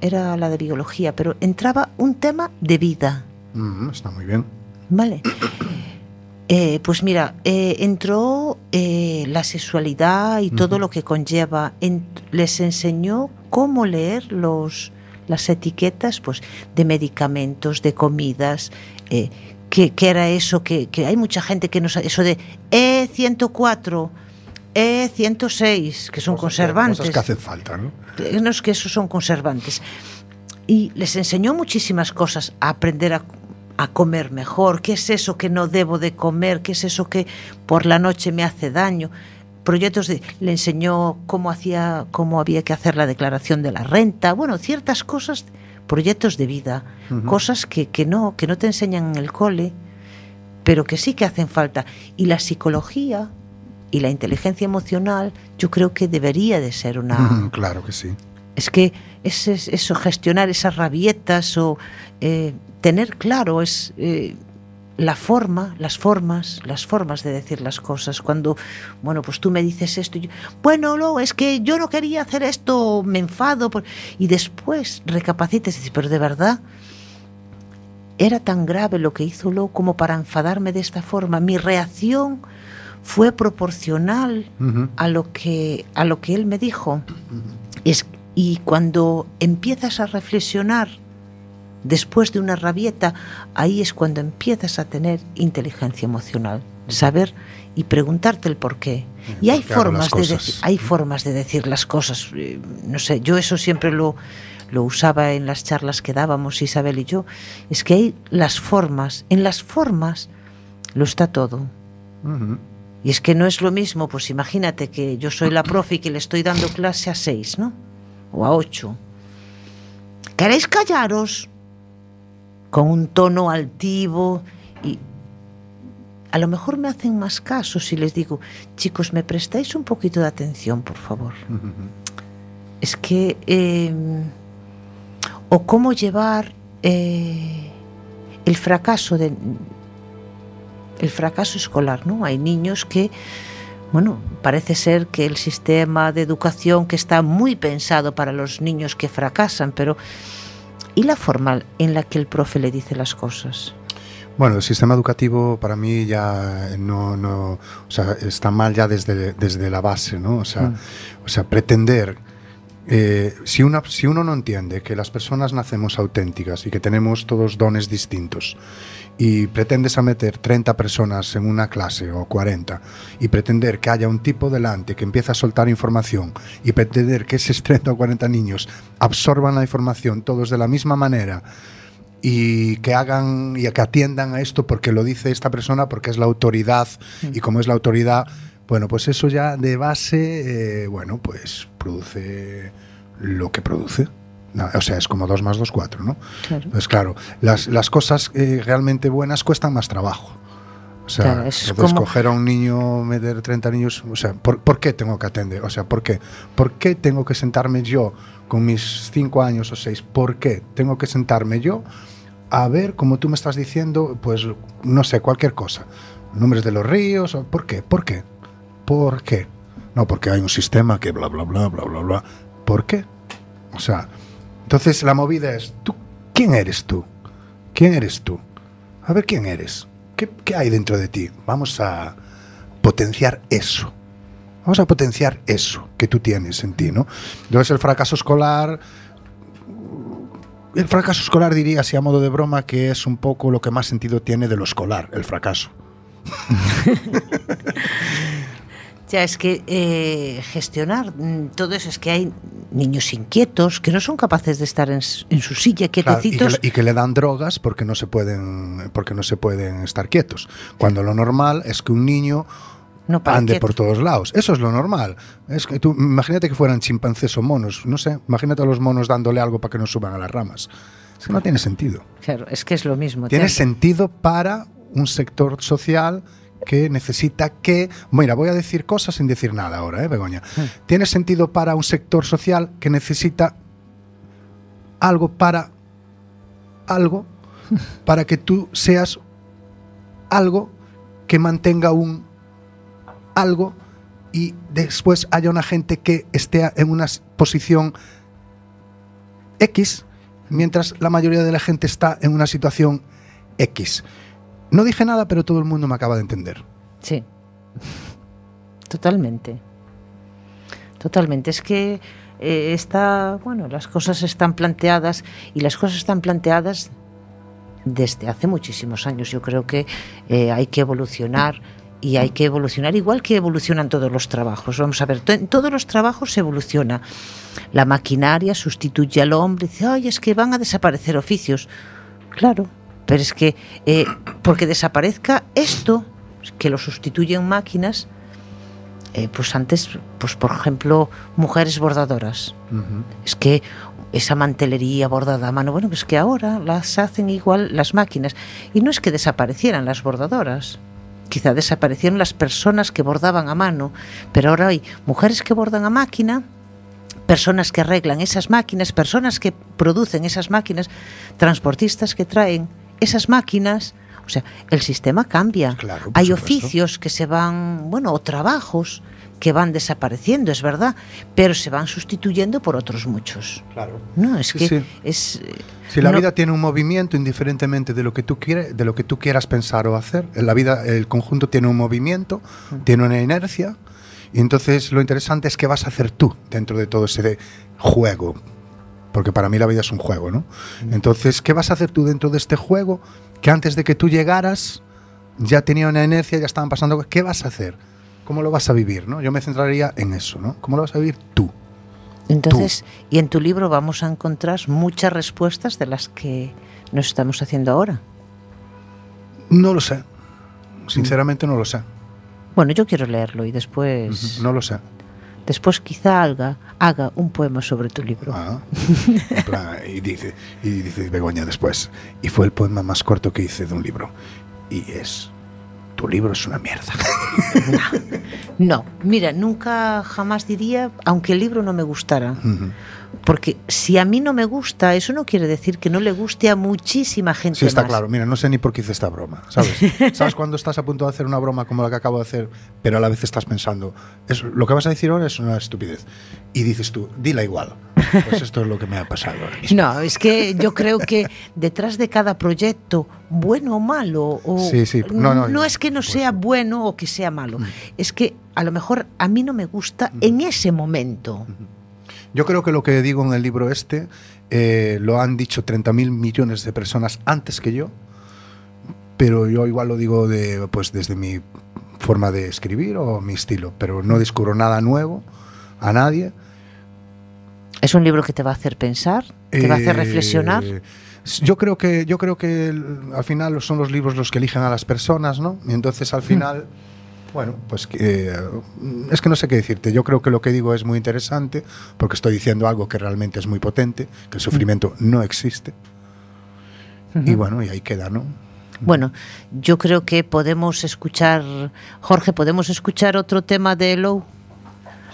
Era la de biología, pero entraba un tema de vida. Mm, está muy bien. ¿Vale? Eh, pues mira, eh, entró eh, la sexualidad y todo lo que conlleva. En- les enseñó cómo leer los, las etiquetas pues, de medicamentos, de comidas. que, que era eso que, que hay mucha gente que no sabe. Eso de E104, E106, que son conservantes. Cosas que hacen falta, ¿no? No es que esos son conservantes. Y les enseñó muchísimas cosas, a aprender a, a comer mejor, qué es eso que no debo de comer, qué es eso que por la noche me hace daño. Proyectos de, le enseñó cómo hacía, cómo había que hacer la declaración de la renta, bueno, ciertas cosas, proyectos de vida, cosas que, que no, que no te enseñan en el cole, pero que sí que hacen falta. Y la psicología y la inteligencia emocional, yo creo que debería de ser una, Mm, claro que sí. es que es, es- eso, gestionar esas rabietas o eh, tener claro es eh, la forma, las formas, las formas de decir las cosas. Cuando, bueno, pues tú me dices esto, y yo, bueno, no, es que yo no quería hacer esto, me enfado, por-". y después recapacites y dices, pero de verdad, era tan grave lo que hizo Lo como para enfadarme de esta forma. Mi reacción fue proporcional a lo que a lo que él me dijo. Es, y cuando empiezas a reflexionar después de una rabieta, ahí es cuando empiezas a tener inteligencia emocional, saber y preguntarte el por qué. Y hay formas de hay formas de decir las cosas. eh, No sé, yo eso siempre lo lo usaba en las charlas que dábamos Isabel y yo, es que hay las formas, en las formas lo está todo. Y es que no es lo mismo, pues imagínate que yo soy la profe y que le estoy dando clase a seis, ¿no? O a ocho. ¿Queréis callaros? Con un tono altivo y a lo mejor me hacen más caso si les digo, chicos, ¿me prestáis un poquito de atención, por favor? Es que... eh, o cómo llevar eh, el fracaso de el fracaso escolar, ¿no? Hay niños que, bueno, parece ser que el sistema de educación que está muy pensado para los niños que fracasan, pero ¿y la forma en la que el profe le dice las cosas? Bueno, el sistema educativo para mí ya no, no o sea, está mal ya desde, desde la base, ¿no? O sea, Mm. o sea pretender, eh, si, una, si uno no entiende que las personas nacemos auténticas y que tenemos todos dones distintos y pretendes a meter 30 personas en una clase o 40 y pretender que haya un tipo delante que empieza a soltar información y pretender que esos 30 o 40 niños absorban la información todos de la misma manera y que hagan y que atiendan a esto porque lo dice esta persona, porque es la autoridad y como es la autoridad, bueno, pues eso ya de base, eh, bueno, pues produce lo que produce. No, o sea, es como 2 más 2, 4, ¿no? Claro. Entonces, claro, las, las cosas eh, realmente buenas cuestan más trabajo. O sea, Claro, es entonces como- coger a un niño, meter 30 niños, o sea, ¿por, por qué tengo que atender? O sea, ¿por qué? ¿Por qué tengo que sentarme yo con mis 5 años o 6? ¿Por qué tengo que sentarme yo a ver, como tú me estás diciendo, pues, no sé, cualquier cosa? Nombres de los ríos, ¿por qué? ¿Por qué? ¿Por qué? No, porque hay un sistema que bla, bla, bla, bla, bla, bla. ¿Por qué? O sea, entonces la movida es, ¿tú quién eres tú? ¿Quién eres tú? A ver quién eres. ¿Qué, hay dentro de ti? Vamos a potenciar eso. Vamos a potenciar eso que tú tienes en ti, ¿no? Entonces el fracaso escolar... El fracaso escolar diría, así a modo de broma, que es un poco lo que más sentido tiene de lo escolar, el fracaso. Ya es que eh, gestionar mm, todo eso es que hay niños inquietos que no son capaces de estar en, en su silla Claro, y, que, quietecitos. y que le dan drogas porque no se pueden porque no se pueden estar quietos. Cuando lo normal es que un niño no ande quieto. por todos lados. Eso es lo normal. Es que tú imagínate que fueran chimpancés o monos, no sé, imagínate a los monos dándole algo para que no suban a las ramas. Es que no tiene sentido. Claro, es que es lo mismo. Tiene Ten- sentido para un sector social que necesita que... Mira, voy a decir cosas sin decir nada ahora, ¿eh, Begoña? Tiene sentido para un sector social que necesita algo para algo, para que tú seas algo que mantenga un algo y después haya una gente que esté en una posición X, mientras la mayoría de la gente está en una situación X. No dije nada, pero todo el mundo me acaba de entender. Sí. Totalmente. Totalmente. Es que eh, está, bueno, las cosas están planteadas y las cosas están planteadas desde hace muchísimos años. Yo creo que eh, hay que evolucionar y hay que evolucionar igual que evolucionan todos los trabajos. Vamos a ver, en todos los trabajos se evoluciona. La maquinaria sustituye al hombre. Dice, ay, es que van a desaparecer oficios. Claro, pero es que eh, porque desaparezca esto, que lo sustituyen máquinas, eh, pues antes, pues por ejemplo, mujeres bordadoras. Es que esa mantelería bordada a mano, bueno, es que ahora las hacen igual las máquinas. Y no es que desaparecieran las bordadoras. Quizá desaparecieron las personas que bordaban a mano, pero ahora hay mujeres que bordan a máquina, personas que arreglan esas máquinas, personas que producen esas máquinas, transportistas que traen esas máquinas. O sea, el sistema cambia. Claro, Hay supuesto. oficios que se van, bueno, o trabajos que van desapareciendo, es verdad, pero se van sustituyendo por otros muchos. Claro. No, es Sí, que sí. es Si la no- vida tiene un movimiento, indiferentemente de lo que tú quieres, de lo que tú quieras pensar o hacer, la vida, el conjunto tiene un movimiento, tiene una inercia, y entonces lo interesante es qué vas a hacer tú dentro de todo ese juego. Porque para mí la vida es un juego, ¿no? Entonces, ¿qué vas a hacer tú dentro de este juego que antes de que tú llegaras ya tenía una inercia, ya estaban pasando cosas? ¿Qué vas a hacer? ¿Cómo lo vas a vivir? ¿no? Yo me centraría en eso, ¿no? ¿Cómo lo vas a vivir tú? Entonces, y en tu libro vamos a encontrar muchas respuestas de las que nos estamos haciendo ahora. No lo sé. Sinceramente no lo sé. Bueno, yo quiero leerlo y después, No lo sé. Después quizá haga, haga un poema sobre tu libro. Ah, en plan, y dice, y dice Begoña después, y fue el poema más corto que hice de un libro. Y es, tu libro es una mierda. No, mira, nunca jamás diría, aunque el libro no me gustara. Porque si a mí no me gusta, eso no quiere decir que no le guste a muchísima gente Sí, está más. claro. Mira, no sé ni por qué hice esta broma, ¿sabes? ¿Sabes cuando estás a punto de hacer una broma como la que acabo de hacer, pero a la vez estás pensando, es, lo que vas a decir ahora es una estupidez? Y dices tú, dila igual. Pues esto es lo que me ha pasado ahora mismo. No, es que yo creo que detrás de cada proyecto, bueno o malo, o Sí, sí, no, no, es que no pues- sea bueno o que sea malo, es que a lo mejor a mí no me gusta Mm. en ese momento. Yo creo que lo que digo en el libro este eh, lo han dicho 30.000 millones de personas antes que yo, pero yo igual lo digo de, pues, desde mi forma de escribir o mi estilo, pero no descubro nada nuevo a nadie. Es un libro que te va a hacer pensar, te va a hacer Eh, reflexionar. Yo creo que yo creo que al final son los libros los que eligen a las personas, ¿no? Y entonces Mm. al final, bueno, pues que, eh, es que no sé qué decirte. Yo creo que lo que digo es muy interesante porque estoy diciendo algo que realmente es muy potente, que el sufrimiento no existe. Y bueno, y ahí queda, ¿no? Bueno, yo creo que podemos escuchar, Jorge, podemos escuchar otro tema de Low.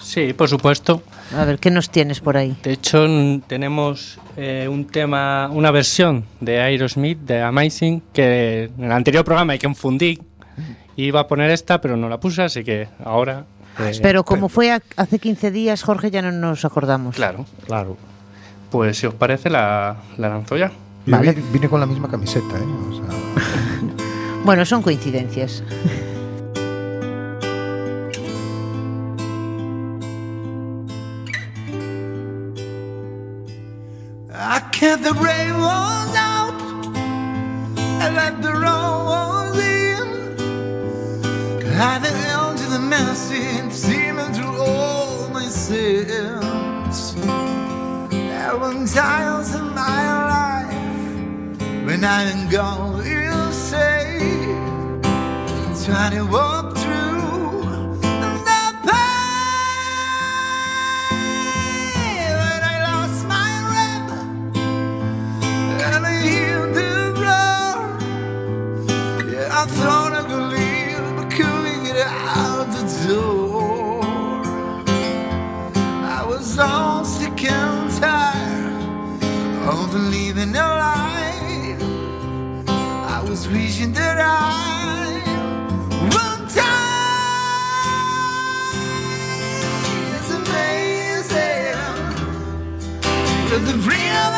Sí, por supuesto. A ver, ¿qué nos tienes por ahí? De hecho, tenemos eh, un tema, una versión de Aerosmith, de Amazing, que en el anterior programa hay que confundí. Iba a poner esta, pero no la puse, así que ahora. eh, Pero como fue a- hace 15 días, Jorge, ya no nos acordamos. Claro, claro. Pues si os parece, la, la lanzo ya. Yo Vale. vi- vine con la misma camiseta, ¿eh? O sea, Bueno, son coincidencias. I kept the brave ones out and let the wrong ones in. Hiding into the message, seeming through all my sins. There were times in my life when I didn't go you say, trying to walk vision that I one time It's amazing. The real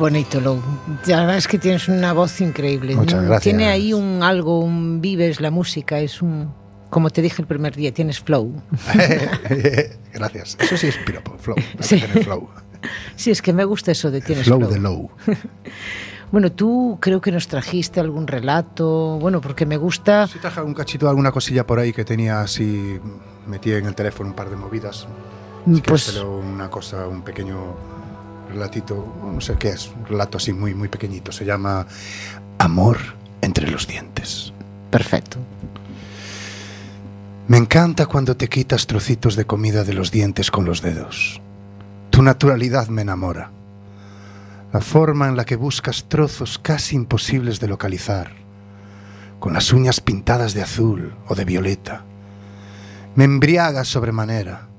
bonito, Lou. La verdad es que tienes una voz increíble. Muchas ¿no? gracias. Tiene ahí un algo, un vives la música, es un como te dije el primer día, tienes flow. Gracias. Eso sí es piropo, flow. Sí. Flow. Sí, es que me gusta eso de tienes flow flow. de low. Bueno, tú creo que nos trajiste algún relato, bueno, porque me gusta Si traje un cachito de alguna cosilla por ahí que tenía así, metí en el teléfono un par de movidas. Pues- una cosa, un pequeño relatito, no sé qué es, un relato así muy, muy pequeñito. Se llama Amor entre los dientes. perfecto. Me encanta cuando te quitas trocitos de comida de los dientes con los dedos. Tu naturalidad me enamora. La forma en la que buscas trozos casi imposibles de localizar, con las uñas pintadas de azul o de violeta. Me embriaga sobremanera.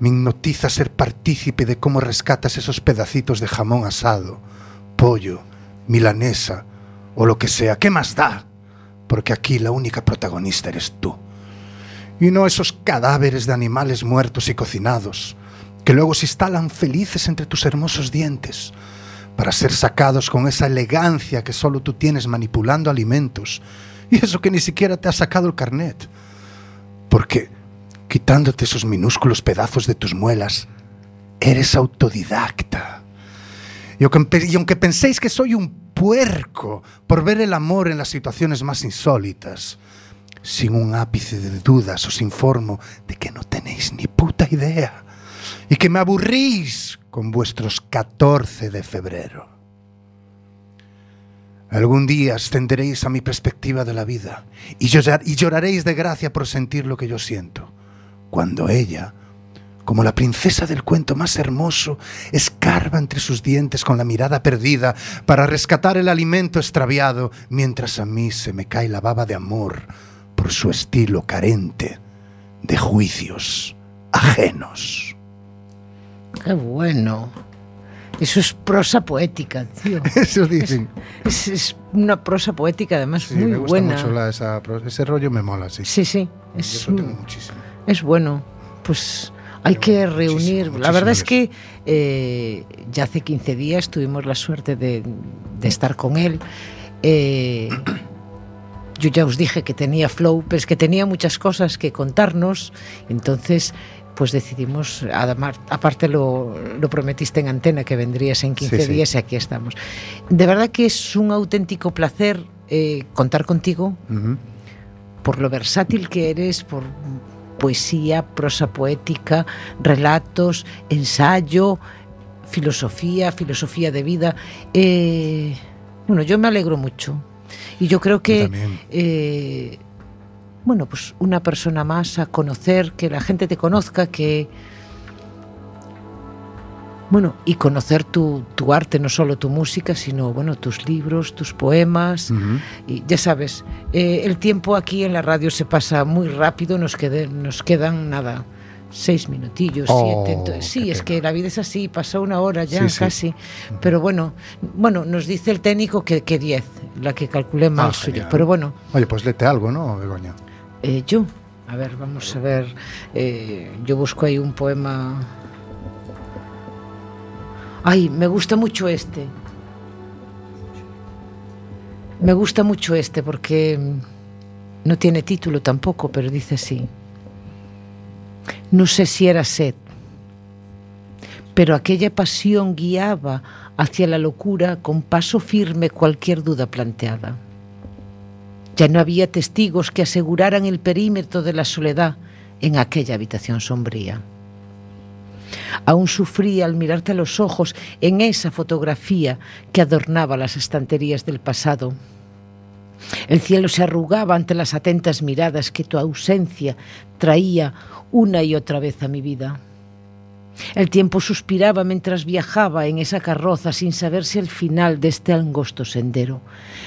Me hipnotiza ser partícipe de cómo rescatas esos pedacitos de jamón asado, pollo, milanesa o lo que sea. ¿Qué más da? Porque aquí la única protagonista eres tú y no esos cadáveres de animales muertos y cocinados, que luego se instalan felices entre tus hermosos dientes, para ser sacados con esa elegancia que solo tú tienes manipulando alimentos, y eso que ni siquiera te ha sacado el carnet. Porque quitándote esos minúsculos pedazos de tus muelas, eres autodidacta. Y aunque, penséis que soy un puerco por ver el amor en las situaciones más insólitas, sin un ápice de dudas os informo de que no tenéis ni puta idea y que me aburrís con vuestros 14 de febrero. Algún día ascenderéis a mi perspectiva de la vida y, y lloraréis de gracia por sentir lo que yo siento, cuando ella, como la princesa del cuento más hermoso, escarba entre sus dientes con la mirada perdida para rescatar el alimento extraviado, mientras a mí se me cae la baba de amor por su estilo carente de juicios ajenos. Qué bueno. Eso es prosa poética, tío. Eso dicen. Es, es una prosa poética, además, Sí, muy me gusta buena. mucho la- esa ese rollo, me mola, sí. Sí, sí. Yo Es, eso tengo muchísimo. Es bueno. Pues hay que Muchísimo, reunir. la verdad es que eh, ya hace 15 días tuvimos la suerte de, de estar con él. Eh, yo ya os dije que tenía flow, pero es que tenía muchas cosas que contarnos. Entonces, pues decidimos, además, aparte lo, lo prometiste en antena que vendrías en 15 Sí, sí. días y aquí estamos. De verdad que es un auténtico placer eh, contar contigo por lo versátil que eres, por poesía, prosa poética, relatos, ensayo, filosofía, filosofía de vida. Eh, bueno, yo me alegro mucho. Y yo creo que, eh, bueno, pues una persona más a conocer, que la gente te conozca, que... Bueno, y conocer tu, tu arte, no solo tu música, sino, bueno, tus libros, tus poemas. Y ya sabes, eh, el tiempo aquí en la radio se pasa muy rápido, nos, quede- nos quedan nada, seis minutillos, Oh, siete. Entonces, sí, es pena. que la vida es así, pasa una hora ya Sí, sí. casi. Pero bueno, bueno, nos dice el técnico que, que 10, la que calculé mal Ah, suyo. genial. Pero bueno, Oye, pues léete algo, ¿no, Begoña? eh, yo, a ver, vamos a ver, eh, yo busco ahí un poema. Ay, me gusta mucho este. Me gusta mucho este porque no tiene título tampoco, pero dice así. No sé si era sed, pero aquella pasión guiaba hacia la locura con paso firme cualquier duda planteada. Ya no había testigos que aseguraran el perímetro de la soledad en aquella habitación sombría. Aún sufría al mirarte a los ojos en esa fotografía que adornaba las estanterías del pasado. El cielo se arrugaba ante las atentas miradas que tu ausencia traía una y otra vez a mi vida. El tiempo suspiraba mientras viajaba en esa carroza sin saber si al final de este angosto sendero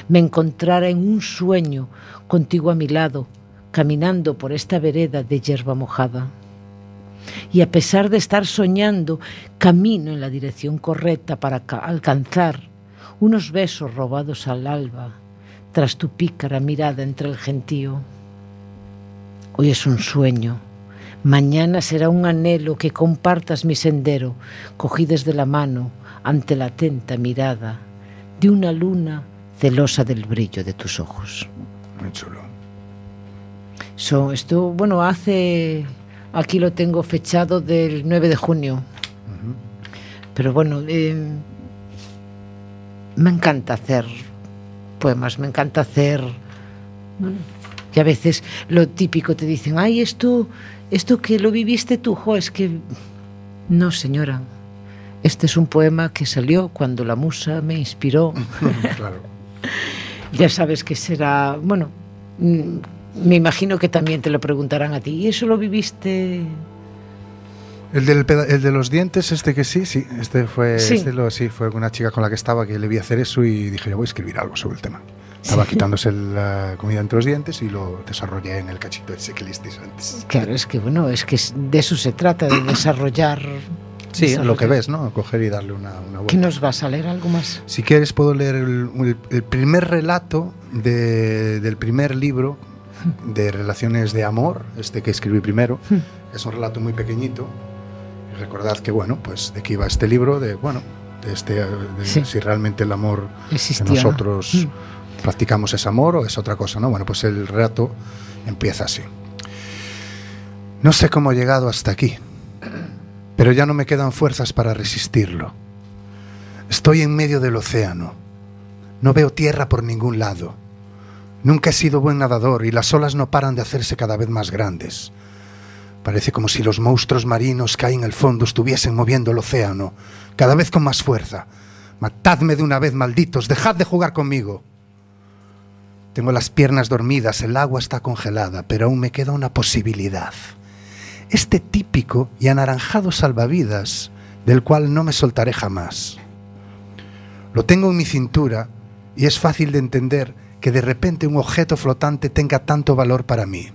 me encontrara en un sueño contigo a mi lado, caminando por esta vereda de hierba mojada. Y a pesar de estar soñando, camino en la dirección correcta para ca- alcanzar unos besos robados al alba tras tu pícara mirada entre el gentío. Hoy es un sueño. Mañana será un anhelo que compartas mi sendero, cogides de la mano ante la atenta mirada de una luna celosa del brillo de tus ojos. Muy chulo. So, esto, bueno, hace. Aquí lo tengo fechado del 9 de junio. Pero bueno, eh, me encanta hacer poemas, me encanta hacer. bueno, y a veces lo típico te dicen, ay, esto, esto que lo viviste tú, jo, es que. No, señora. Este es un poema que salió cuando la musa me inspiró. claro. Ya sabes que será, bueno, me imagino que también te lo preguntarán a ti. ¿Y eso lo viviste? El, del el de los dientes, este que sí, sí, este fue, Sí. este lo, sí, fue una chica con la que estaba que le vi hacer eso y dije, yo voy a escribir algo sobre el tema. Estaba quitándose la comida entre los dientes y lo desarrollé en el cachito ese que listeis antes. Claro, es que bueno, es que de eso se trata, de desarrollar. Sí, lo que ves, ¿no? Coger y darle una, una vuelta. ¿Qué nos vas a leer algo más? Si quieres, puedo leer el, el- el primer relato de- del primer libro de Relaciones de Amor, este que escribí primero. Es un relato muy pequeñito. Y recordad que, bueno, pues de qué iba este libro, de, bueno, de este, de Sí. si realmente el amor que Existía. nosotros Mm. practicamos es amor o es otra cosa, ¿no? Bueno, pues el relato empieza así. No sé cómo he llegado hasta aquí, pero ya no me quedan fuerzas para resistirlo. Estoy en medio del océano. No veo tierra por ningún lado. Nunca he sido buen nadador y las olas no paran de hacerse cada vez más grandes. Parece como si los monstruos marinos que hay en el fondo estuviesen moviendo el océano, cada vez con más fuerza. Matadme de una vez, malditos, dejad de jugar conmigo. Tengo las piernas dormidas, el agua está congelada, pero aún me queda una posibilidad. Este típico y anaranjado salvavidas, del cual no me soltaré jamás. Lo tengo en mi cintura y es fácil de entender que de repente un objeto flotante tenga tanto valor para mí.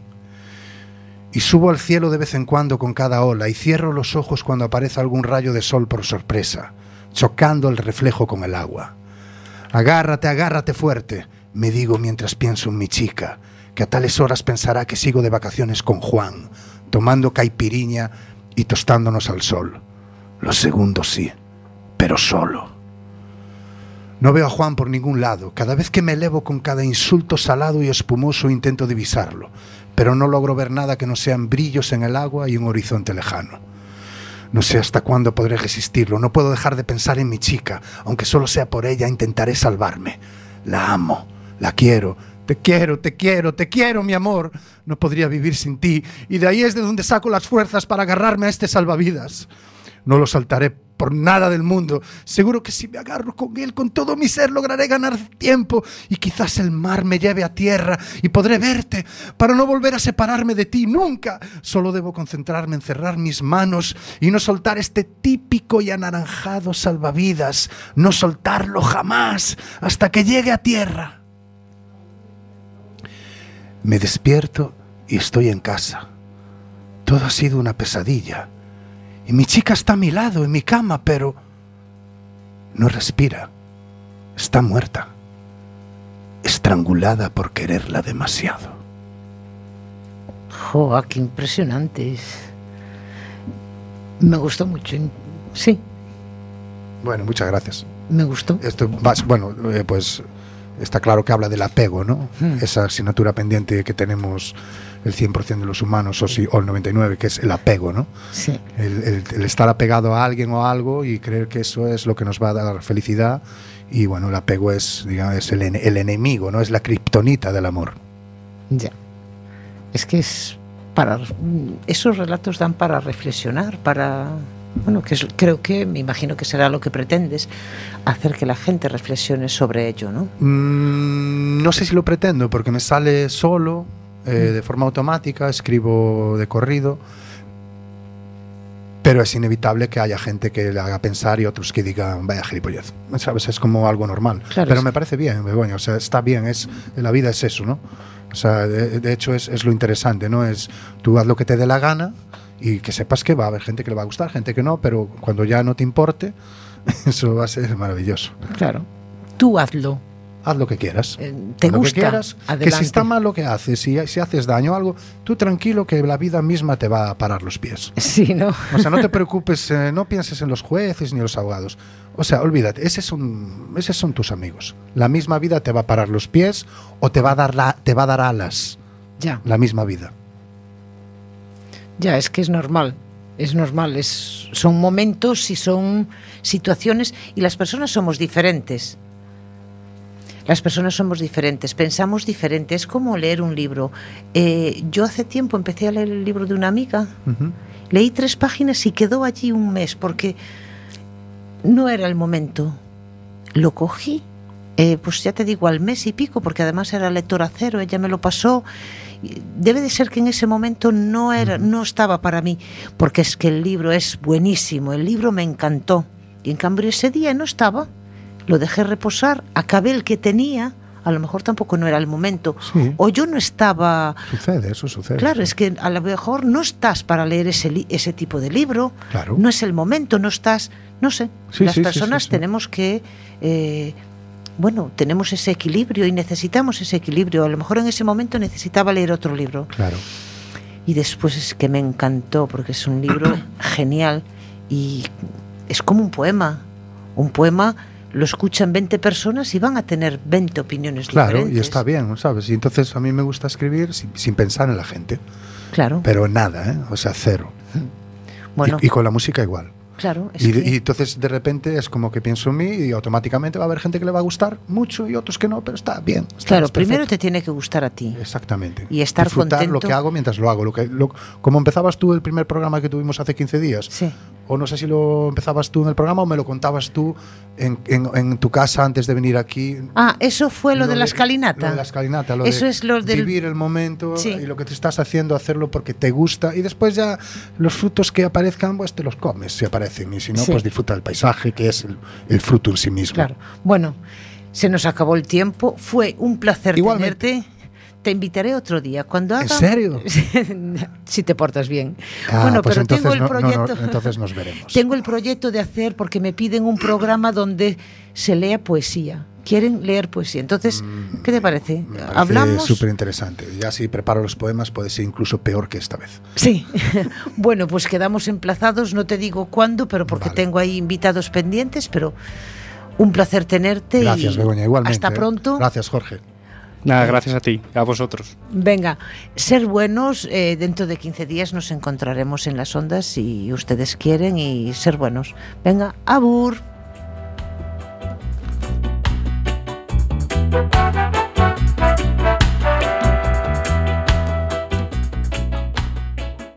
Y subo al cielo de vez en cuando con cada ola y cierro los ojos cuando aparece algún rayo de sol por sorpresa, chocando el reflejo con el agua. Agárrate, agárrate fuerte, me digo mientras pienso en mi chica, que a tales horas pensará que sigo de vacaciones con Juan, tomando caipiriña y tostándonos al sol. Los segundos sí, pero solo. No veo a Juan por ningún lado. Cada vez que me elevo con cada insulto salado y espumoso intento divisarlo, pero no logro ver nada que no sean brillos en el agua y un horizonte lejano. No sé hasta cuándo podré resistirlo. No puedo dejar de pensar en mi chica. Aunque solo sea por ella, intentaré salvarme. La amo, la quiero. Te quiero, te quiero, te quiero, mi amor. No podría vivir sin ti. Y de ahí es de donde saco las fuerzas para agarrarme a este salvavidas. No lo saltaré por nada del mundo. Seguro que si me agarro con él con todo mi ser lograré ganar tiempo y quizás el mar me lleve a tierra y podré verte para no volver a separarme de ti nunca. Solo debo concentrarme en cerrar mis manos y no soltar este típico y anaranjado salvavidas, no soltarlo jamás hasta que llegue a tierra. Me despierto y estoy en casa. Todo ha sido una pesadilla. Y mi chica está a mi lado, en mi cama, pero no respira. Está muerta. Estrangulada por quererla demasiado. ¡Joa, qué impresionante! Me gustó mucho. Sí, Bueno, muchas gracias. me gustó. Esto, bueno, eh, pues está claro que habla del apego, ¿no? Hmm. Esa asignatura pendiente que tenemos el 100% de los humanos o, si, o el 99%, que es el apego, ¿no? Sí. El, el- el estar apegado a alguien o a algo y creer que eso es lo que nos va a dar felicidad. Y bueno, el apego es, digamos, es el, el enemigo, ¿no? Es la kriptonita del amor. Ya. Es que es para esos relatos dan para reflexionar, para bueno, que es- creo que me imagino que será lo que pretendes, hacer que la gente reflexione sobre ello, ¿no? Mm, no sé si lo pretendo porque me sale solo, eh, de forma automática, escribo de corrido, pero es inevitable que haya gente que le haga pensar y otros que digan, vaya gilipollez. ¿Sabes? Es como algo normal. Claro, pero es- me parece bien, Begoña, o sea, está bien, es, la vida es eso, ¿no? O sea, de, de hecho es, es lo interesante, ¿no? Es tú haz lo que te dé la gana y que sepas que va a haber gente que le va a gustar, gente que no, pero cuando ya no te importe, eso va a ser maravilloso. Claro. Tú hazlo. Haz lo que quieras. Eh, ¿Te Haz lo gusta? que quieras. Que si está mal lo que haces, si, si haces daño o algo, tú tranquilo que la vida misma te va a parar los pies. Sí, ¿no? O sea, no te preocupes, eh, no pienses en los jueces ni los abogados. O sea, olvídate, esos son, esos son tus amigos. La misma vida te va a parar los pies o te va a dar, la, te va a dar alas. Ya. La misma vida. Ya, es que es normal. Es normal, es, son momentos y son situaciones y las personas somos diferentes. Las personas somos diferentes, pensamos diferente. Es como leer un libro. Eh, yo hace tiempo empecé a leer el libro de una amiga, leí tres páginas y quedó allí un mes porque no era el momento. Lo cogí, eh, pues ya te digo, al mes y pico, porque además era lectora cero, ella me lo pasó. Debe de ser que en ese momento no era, no estaba para mí, porque es que el libro es buenísimo, el libro me encantó. Y en cambio ese día no estaba, lo dejé reposar, acabé el que tenía, a lo mejor tampoco no era el momento, Sí. o yo no estaba Sucede, eso sucede. Claro, es que a lo mejor no estás para leer ese, ese tipo de libro, Claro. no es el momento, no estás, no sé, Sí, las sí, personas tenemos que, eh, bueno, tenemos ese equilibrio y necesitamos ese equilibrio. A lo mejor en ese momento necesitaba leer otro libro Claro. y después es que me encantó porque es un libro genial y es como un poema, un poema lo escuchan 20 personas y van a tener 20 opiniones Claro, diferentes. y está bien, ¿sabes? Y entonces a mí me gusta escribir sin, sin pensar en la gente, Claro. pero nada, ¿eh? O sea, cero. bueno, Y, y con la música igual. claro, es Y, que- y entonces de repente es como que pienso en mí y automáticamente va a haber gente que le va a gustar mucho y otros que no, pero está bien. está- claro, primero perfecto. te tiene que gustar a ti. Exactamente. Y estar Disfrutar lo contento. que hago mientras lo hago. Lo que, lo- como empezabas tú el primer programa que tuvimos hace 15 días. Sí. O no sé si lo empezabas tú en el programa o me lo contabas tú en, en- en tu casa antes de venir aquí. Ah, eso fue lo, de la escalinata. Lo de la escalinata. Lo Eso de es lo del Vivir el momento Sí. y lo que te estás haciendo, hacerlo porque te gusta. Y después ya los frutos que aparezcan, pues te los comes si aparecen. Y si no, Sí. pues disfruta del paisaje, que es el, el fruto en sí mismo. Claro. Bueno, se nos acabó el tiempo. Fue un placer Igualmente. tenerte. Te invitaré otro día. Cuando ¿En haga... serio? si te portas bien. Ah, bueno, pues pero entonces tengo el no- no, no, proyecto. entonces nos veremos. Tengo el proyecto de hacer porque me piden un programa donde se lea poesía. Quieren leer poesía. Entonces, ¿qué te parece? Mm, Me parece Hablamos. súper interesante. Ya si preparo los poemas puede ser incluso peor que esta vez. Sí. bueno, pues quedamos emplazados. No te digo cuándo, pero porque Vale. tengo ahí invitados pendientes. Pero un placer tenerte. Gracias, y Begoña, igualmente. Hasta ¿eh? pronto. Gracias, Jorge. Nada, gracias a ti, a vosotros. Venga, ser buenos, eh, dentro de 15 días nos encontraremos en las ondas si ustedes quieren y ser buenos. Venga, abur.